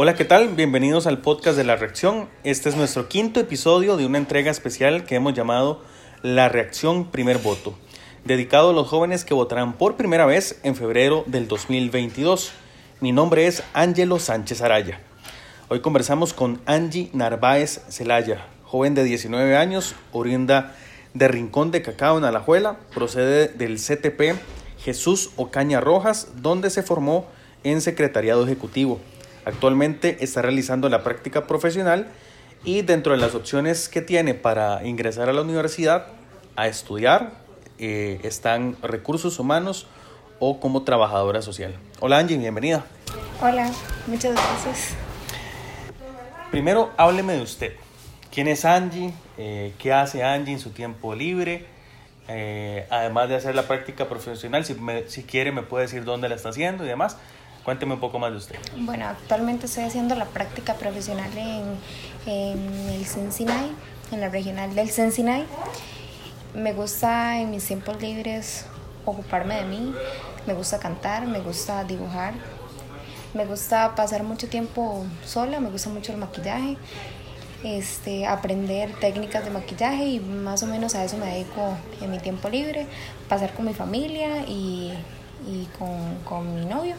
Hola, ¿qué tal? Bienvenidos al podcast de la reacción. Este es nuestro quinto episodio de una entrega especial que hemos llamado La reacción primer voto, dedicado a los jóvenes que votarán por primera vez en febrero del 2022. Mi nombre es Ángelo Sánchez Araya. Hoy conversamos con Angie Narváez Celaya, joven de 19 años, oriunda de Rincón de Cacao en Alajuela, procede del CTP Jesús Ocaña Rojas, donde se formó en secretariado ejecutivo. Actualmente está realizando la práctica profesional y dentro de las opciones que tiene para ingresar a la universidad a estudiar eh, están recursos humanos o como trabajadora social. Hola Angie, bienvenida. Hola, muchas gracias. Primero, hábleme de usted. ¿Quién es Angie? Eh, ¿Qué hace Angie en su tiempo libre? Eh, además de hacer la práctica profesional, si, si quiere me puede decir dónde la está haciendo y demás. Cuénteme un poco más de usted. Bueno, actualmente estoy haciendo la práctica profesional en, el Cincinnati, en la regional del Cincinnati. Me gusta en mis tiempos libres ocuparme de mí, me gusta cantar, me gusta dibujar, me gusta pasar mucho tiempo sola, me gusta mucho el maquillaje, este, aprender técnicas de maquillaje y más o menos a eso me dedico en mi tiempo libre, pasar con mi familia y, y con, con mi novio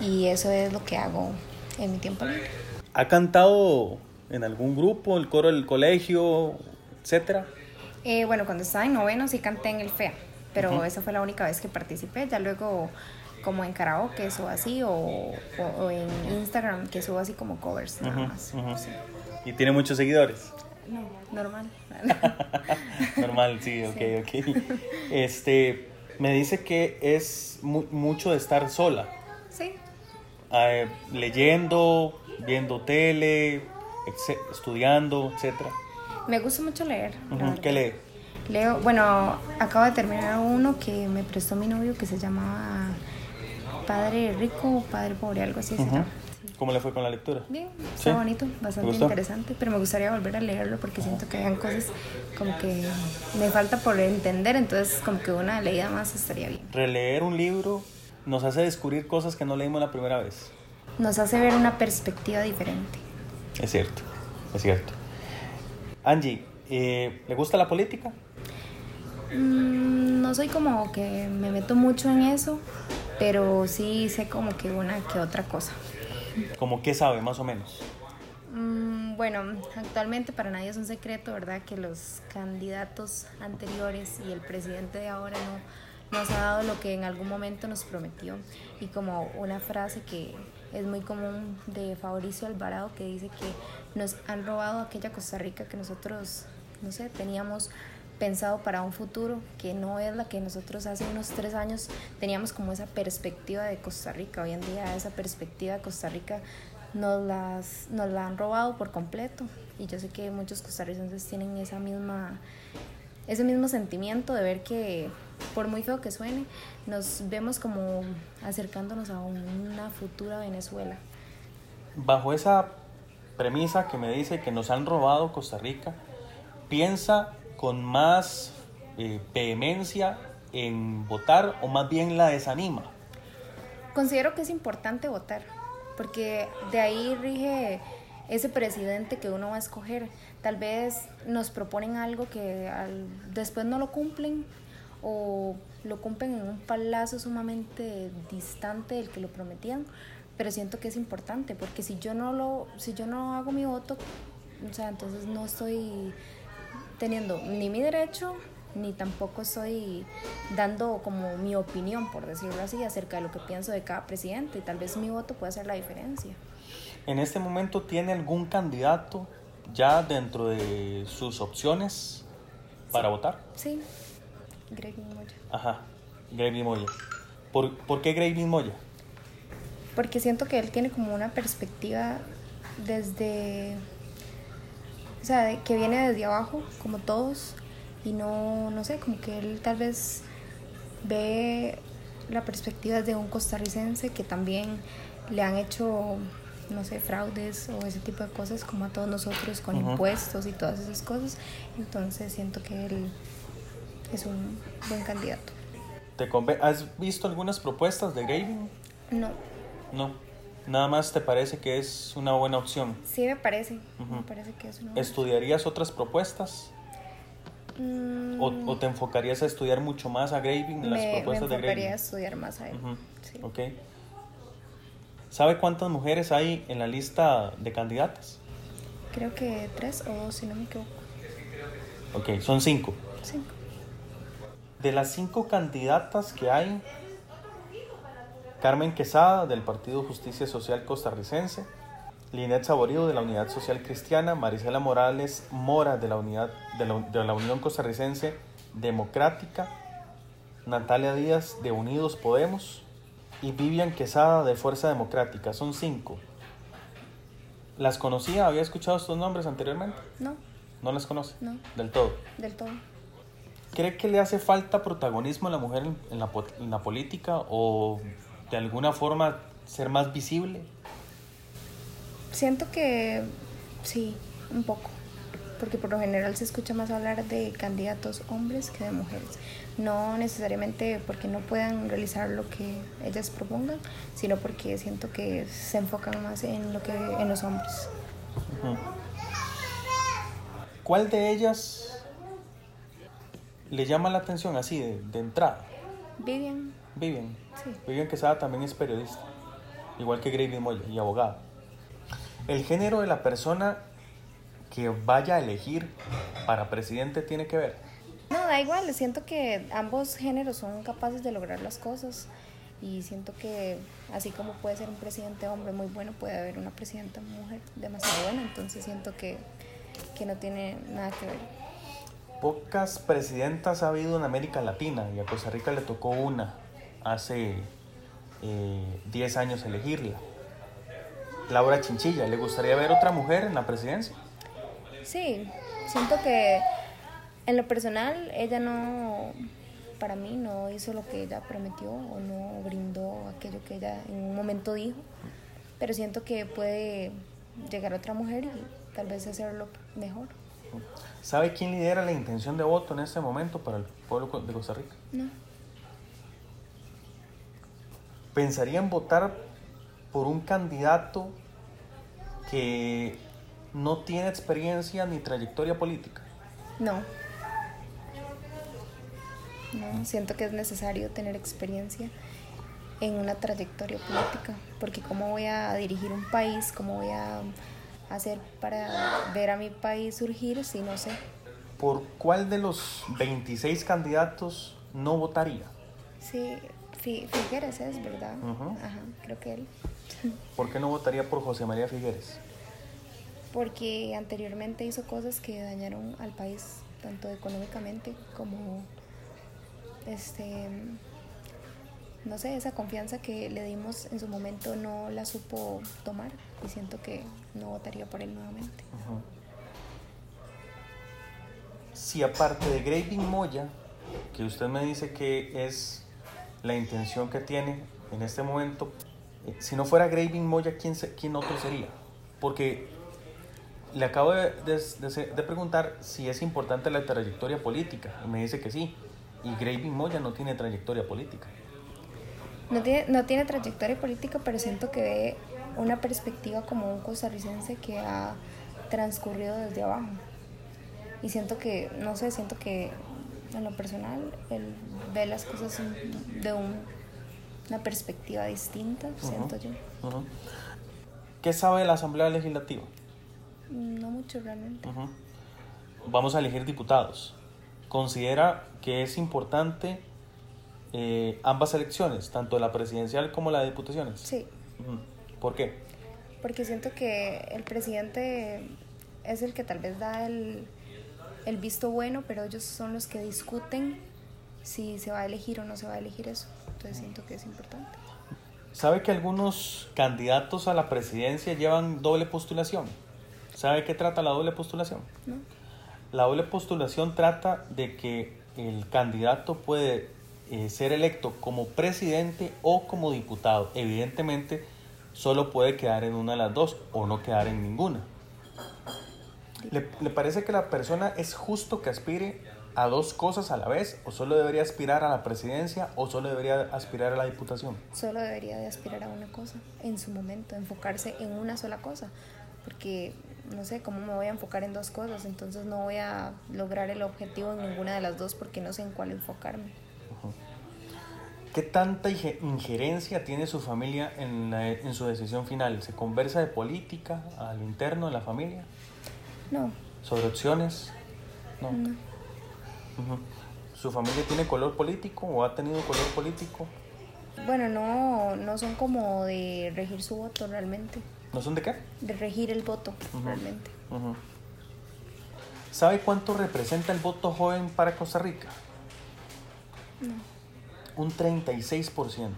y eso es lo que hago en mi tiempo libre. ¿Ha cantado en algún grupo, el coro del colegio, etcétera? Eh, bueno, cuando estaba en noveno sí canté en el FEA, pero esa fue la única vez que participé. Ya luego, como en karaoke, subo así, o, o, en Instagram, que subo así como covers, nada más. ¿Y tiene muchos seguidores? No, normal. normal, sí, ok, ok. Este, me dice que es mucho de estar sola. Sí. Ah, leyendo, viendo tele, estudiando, etcétera. Me gusta mucho leer. ¿Qué lee? Leo, bueno, acabo de terminar uno que me prestó mi novio que se llamaba Padre Rico o Padre Pobre, algo así. ¿Cómo le fue con la lectura? Bien, está bonito, bastante interesante, pero me gustaría volver a leerlo porque siento que hay cosas como que me falta por entender, entonces como que una leída más estaría bien. Releer un libro nos hace descubrir cosas que no leímos la primera vez. Nos hace ver una perspectiva diferente. Es cierto, es cierto. Angie, eh, ¿le gusta la política? Mm, no soy como que me meto mucho en eso, pero sí sé como que una que otra cosa. ¿Cómo qué sabe, más o menos? Mm, bueno, actualmente para nadie es un secreto, ¿verdad? Que los candidatos anteriores y el presidente de ahora no nos ha dado lo que en algún momento nos prometió. Y como una frase que es muy común de Fabricio Alvarado que dice que nos han robado aquella Costa Rica que nosotros, no sé, teníamos pensado para un futuro que no es la que nosotros hace unos tres años teníamos como esa perspectiva de Costa Rica. Hoy en día esa perspectiva de Costa Rica nos, las, nos la han robado por completo y yo sé que muchos costarricenses tienen esa misma, ese mismo sentimiento de ver que por muy feo que suene, nos vemos como acercándonos a una futura Venezuela. Bajo esa premisa que me dice que nos han robado Costa Rica, piensa con más eh, vehemencia en votar o más bien la desanima. Considero que es importante votar, porque de ahí rige ese presidente que uno va a escoger. Tal vez nos proponen algo que después no lo cumplen o lo cumplen en un palazo sumamente distante del que lo prometían, pero siento que es importante porque si yo no lo si yo no hago mi voto, o sea, entonces no estoy teniendo ni mi derecho ni tampoco estoy dando como mi opinión, por decirlo así, acerca de lo que pienso de cada presidente y tal vez mi voto puede hacer la diferencia. ¿En este momento tiene algún candidato ya dentro de sus opciones para votar? Sí, Greg Moya. Ajá, Greg Moya. ¿Por, ¿Por qué Greg Moya? Porque siento que él tiene como una perspectiva desde. O sea, que viene desde abajo, como todos, y no, no sé, como que él tal vez ve la perspectiva de un costarricense que también le han hecho, no sé, fraudes o ese tipo de cosas como a todos nosotros con impuestos y todas esas cosas. Entonces siento que él es un buen candidato. ¿Te ¿Has visto algunas propuestas de Gavin? No. No. nada más te parece que es una buena opción. Sí, me parece. Me parece que es una buena ¿Estudiarías otras propuestas? Mm, ¿O, o te enfocarías a estudiar mucho más a Graving, las me, me propuestas de enfocaría a Graving? estudiar más a él. Ujú, Sí. Ok. ¿Sabe cuántas mujeres hay en la lista de candidatas? Creo que tres o dos, si no me equivoco. Ok, son cinco. Cinco. De las cinco candidatas que hay, Carmen Quesada del Partido Justicia Social Costarricense, Linet Saborido de la Unidad Social Cristiana, Marisela Morales Mora de la, Unidad, de la, de la Unión Costarricense Democrática, Natalia Díaz de Unidos Podemos y Vivian Quesada de Fuerza Democrática. Son cinco. ¿Las conocía? ¿Había escuchado estos nombres anteriormente? No, ¿No las conoce? No. Del todo. del todo. ¿Cree que le hace falta protagonismo a la mujer en, la, en la política o de alguna forma ser más visible? Siento que sí, un poco. Porque por lo general se escucha más hablar de candidatos hombres que de mujeres. No necesariamente porque no puedan realizar lo que ellas propongan, sino porque siento que se enfocan más en lo que en los hombres. ¿Cuál de ellas le llama la atención así de, de entrada? Vivian, Vivian. Sí. Vivian Quesada también es periodista, igual que Gravy Moya y abogada. El género de la persona que vaya a elegir para presidente tiene que ver. No, da igual, siento que ambos géneros son capaces de lograr las cosas y siento que así como puede ser un presidente hombre muy bueno, puede haber una presidenta mujer demasiado buena, entonces siento que, que no tiene nada que ver. Pocas presidentas ha habido en América Latina y a Costa Rica le tocó una hace eh, 10 años elegirla. Laura Chinchilla, ¿le gustaría ver otra mujer en la presidencia? Sí, siento que en lo personal ella no, para mí no hizo lo que ella prometió o no brindó aquello que ella en un momento dijo, pero siento que puede llegar otra mujer y tal vez hacerlo mejor. ¿Sabe quién lidera la intención de voto en este momento para el pueblo de Costa Rica? No, ¿Pensarían votar por un candidato que no tiene experiencia ni trayectoria política? no. No, siento que es necesario tener experiencia en una trayectoria política, porque cómo voy a dirigir un país, cómo voy a hacer para ver a mi país surgir si no sé. ¿Por cuál de los 26 candidatos no votaría? Sí, Fi- Figueres es, ¿verdad? Ajá, creo que él. ¿Por qué no votaría por José María Figueres? Porque anteriormente hizo cosas que dañaron al país, tanto económicamente como, este, no sé, esa confianza que le dimos en su momento no la supo tomar y siento que no votaría por él nuevamente. Si aparte de Graving Moya, que usted me dice que es la intención que tiene en este momento, eh, si no fuera Graving Moya, ¿quién, se- quién otro sería? Porque le acabo de, de- de- de preguntar si es importante la trayectoria política y me dice que sí. Y Graving Moya no tiene trayectoria política. No tiene, no tiene trayectoria política, pero siento que ve una perspectiva como un costarricense que ha transcurrido desde abajo. Y siento que, no sé, siento que en lo personal él ve las cosas de un- una perspectiva distinta, siento yo. ¿Qué sabe la Asamblea Legislativa? No mucho realmente. Vamos a elegir diputados. ¿Considera que es importante eh, ambas elecciones, tanto la presidencial como la de diputaciones? Sí, Ujú. ¿Por qué? porque siento que el presidente es el que tal vez da el, el visto bueno, pero ellos son los que discuten si se va a elegir o no se va a elegir eso. Entonces siento que es importante. ¿Sabe que algunos candidatos a la presidencia llevan doble postulación? ¿Sabe qué trata la doble postulación? ¿no? La doble postulación trata de que el candidato puede eh, ser electo como presidente o como diputado. Evidentemente, solo puede quedar en una de las dos o no quedar en ninguna. ¿Le, le parece que la persona es justo que aspire a dos cosas a la vez? ¿O solo debería aspirar a la presidencia o solo debería aspirar a la diputación? Solo debería de aspirar a una cosa en su momento, enfocarse en una sola cosa, porque no sé cómo me voy a enfocar en dos cosas, entonces no voy a lograr el objetivo en ninguna de las dos porque no sé en cuál enfocarme. ¿Qué tanta injerencia tiene su familia en, en su decisión final? ¿Se conversa de política a lo interno de la familia? No. ¿Sobre opciones? No. ¿Su familia tiene color político o ha tenido color político? Bueno, no, no son como de regir su voto realmente. ¿No son de qué? De regir el voto realmente. ¿Sabe cuánto representa el voto joven para Costa Rica? No. Un 36%.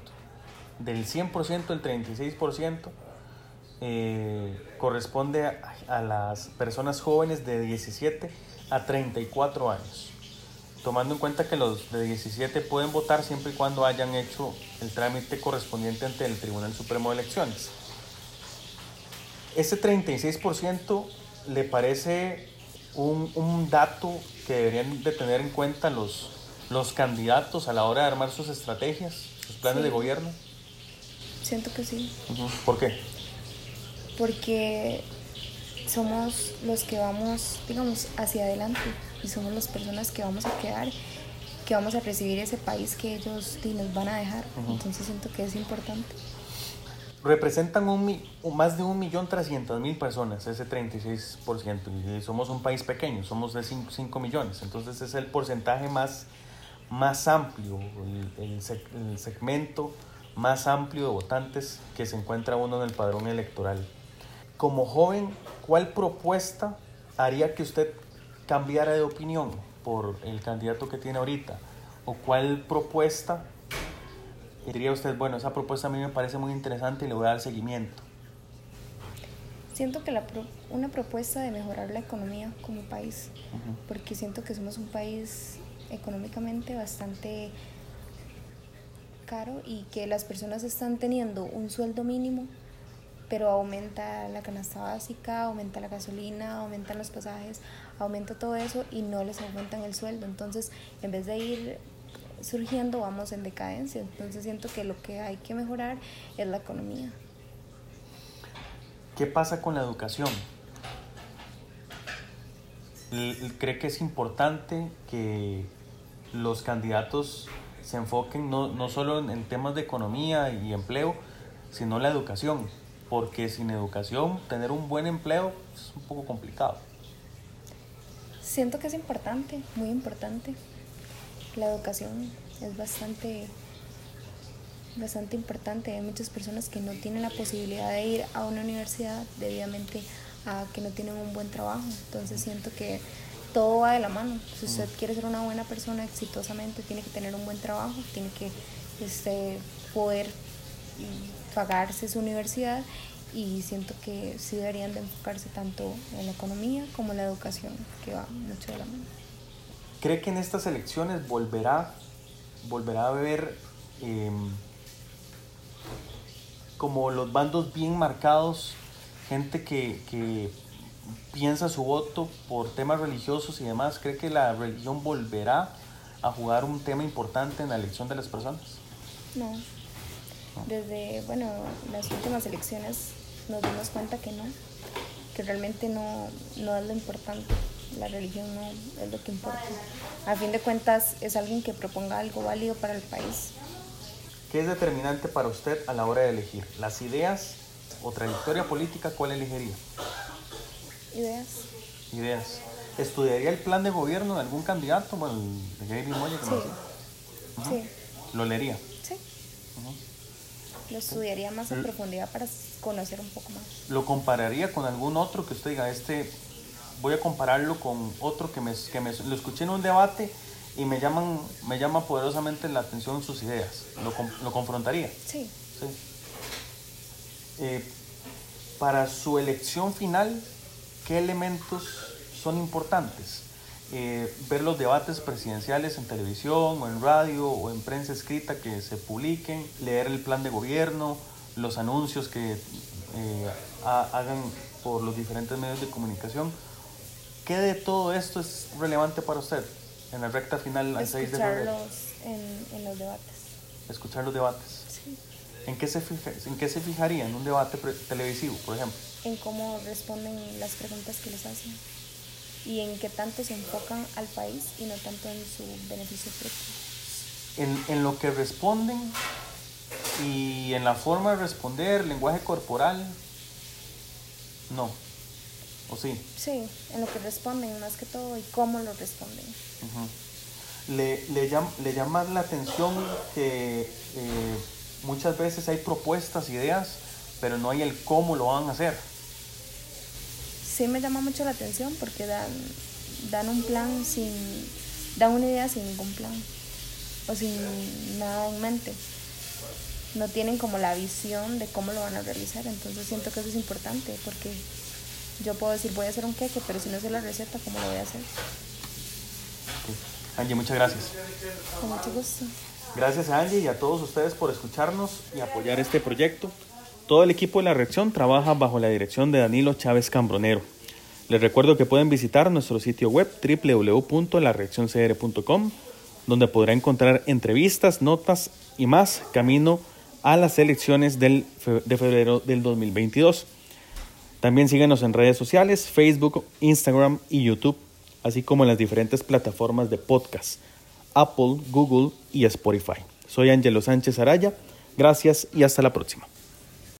Del 100%, el 36% eh, corresponde a, las personas jóvenes de 17 a 34 años tomando en cuenta que los de 17 pueden votar siempre y cuando hayan hecho el trámite correspondiente ante el Tribunal Supremo de Elecciones. ¿Ese 36% le parece un, un, dato que deberían de tener en cuenta los, los candidatos a la hora de armar sus estrategias, sus planes de gobierno? Siento que sí. ¿Por qué? Porque somos los que vamos, digamos, hacia adelante y somos las personas que vamos a quedar, que vamos a recibir ese país que ellos nos van a dejar. Entonces siento que es importante. Representan un, más de 1.300.000 personas, ese 36%, y somos un país pequeño, somos de 5, millones, entonces es el porcentaje más, más amplio, el, el segmento más amplio de votantes que se encuentra uno en el padrón electoral. Como joven, ¿cuál propuesta haría que usted cambiara de opinión por el candidato que tiene ahorita? ¿O cuál propuesta diría usted, bueno, esa propuesta a mí me parece muy interesante y le voy a dar seguimiento? Siento que la una propuesta de mejorar la economía como país, porque siento que somos un país económicamente bastante caro y que las personas están teniendo un sueldo mínimo pero aumenta la canasta básica, aumenta la gasolina, aumentan los pasajes, aumenta todo eso y no les aumentan el sueldo. Entonces, en vez de ir surgiendo, vamos en decadencia. Entonces, siento que lo que hay que mejorar es la economía. ¿Qué pasa con la educación? ¿Cree que es importante que los candidatos se enfoquen no, no solo en temas de economía y empleo, sino la educación? porque sin educación tener un buen empleo es un poco complicado. Siento que es importante, muy importante. La educación es bastante bastante importante. Hay muchas personas que no tienen la posibilidad de ir a una universidad debidamente a que no tienen un buen trabajo. Entonces siento que todo va de la mano. Si usted quiere ser una buena persona exitosamente, tiene que tener un buen trabajo, tiene que este, poder pagarse su universidad y siento que sí deberían de enfocarse tanto en la economía como en la educación, que va mucho de la mano. ¿Cree que en estas elecciones volverá, volverá a haber em, como los bandos bien marcados, gente que, que piensa su voto por temas religiosos y demás? ¿Cree que la religión volverá a jugar un tema importante en la elección de las personas? No, desde, bueno, las últimas elecciones nos dimos cuenta que no, que realmente no, no es lo importante. La religión no es lo que importa. A fin de cuentas es alguien que proponga algo válido para el país. ¿Qué es determinante para usted a la hora de elegir? ¿Las ideas o trayectoria política? ¿Cuál elegiría? Ideas. Ideas. ¿Estudiaría el plan de gobierno de algún candidato? Bueno, de Gaby Moya, sí. sí. ¿Lo leería? Sí lo estudiaría más en profundidad para conocer un poco más. ¿Lo compararía con algún otro que usted diga, este, voy a compararlo con otro que me, que me lo escuché en un debate y me llaman, me llama poderosamente la atención sus ideas? ¿Lo, lo confrontaría? Sí. sí. Eh, para su elección final, ¿qué elementos son importantes? Eh, ver los debates presidenciales en televisión o en radio o en prensa escrita que se publiquen, leer el plan de gobierno, los anuncios que eh, hagan por los diferentes medios de comunicación. ¿Qué de todo esto es relevante para usted? en la recta final al 6 de febrero. En los debates. Escuchar los debates. ¿En qué se, fija- en qué se fijaría en un debate televisivo, por ejemplo? En cómo responden las preguntas que les hacen. Y en qué tanto se enfocan al país y no tanto en su beneficio propio. En, en lo que responden y en la forma de responder, lenguaje corporal, no. ¿O sí? Sí, en lo que responden más que todo y cómo lo responden. Le, le, llam- le llama la atención que eh, muchas veces hay propuestas, ideas, pero no hay el cómo lo van a hacer. Sí me llama mucho la atención porque dan, dan un plan sin, dan una idea sin ningún plan o sin nada en mente. No tienen como la visión de cómo lo van a realizar, entonces siento que eso es importante porque yo puedo decir voy a hacer un queque, pero si no sé la receta, ¿cómo lo voy a hacer? Angie, muchas gracias. Con mucho gusto. Gracias a Angie y a todos ustedes por escucharnos y apoyar este proyecto. Todo el equipo de la reacción trabaja bajo la dirección de Danilo Chávez Cambronero. Les recuerdo que pueden visitar nuestro sitio web www.lareaccioncr.com, donde podrá encontrar entrevistas, notas y más camino a las elecciones del de febrero del 2022. También síguenos en redes sociales, Facebook, Instagram y YouTube, así como en las diferentes plataformas de podcast, Apple, Google y Spotify. Soy Angelo Sánchez Araya, gracias y hasta la próxima.